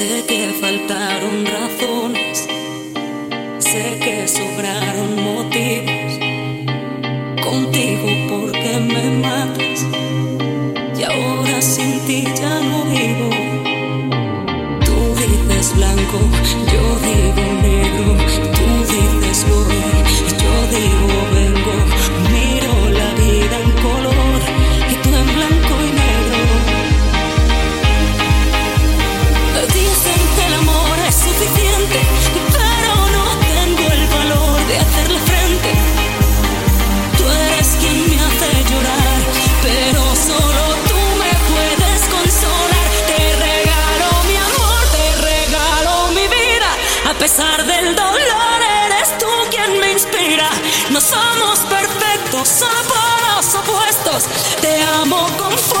Sé que faltaron razones, sé que sobraron motivos. Contigo porque me matas y ahora sin ti ya no. Somos perfectos, somos opuestos. Te amo con fuerza.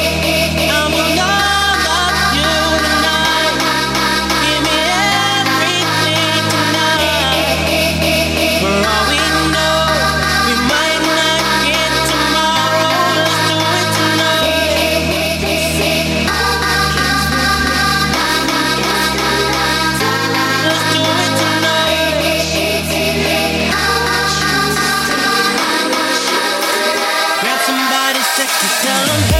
Tell him.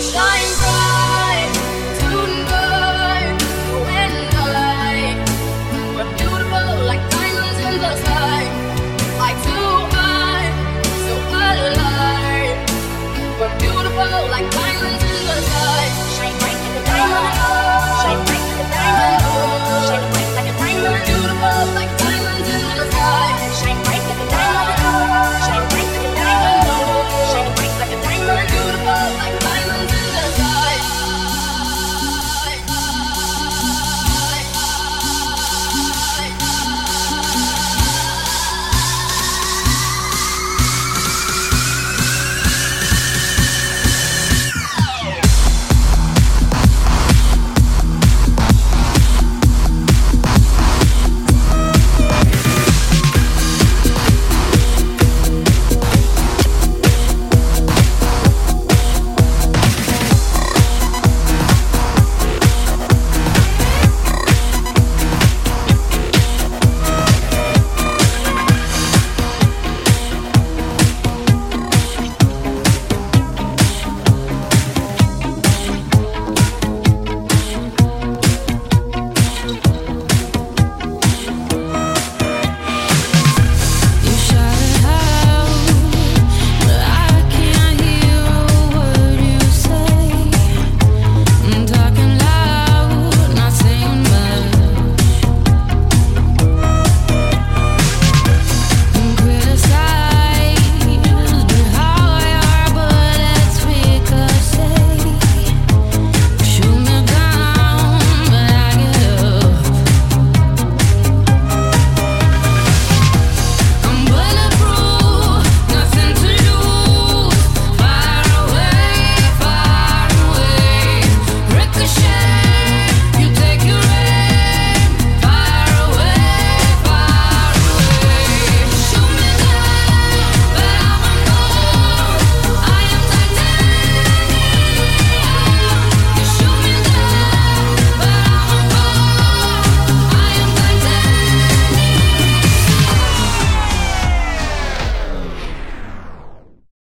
shine.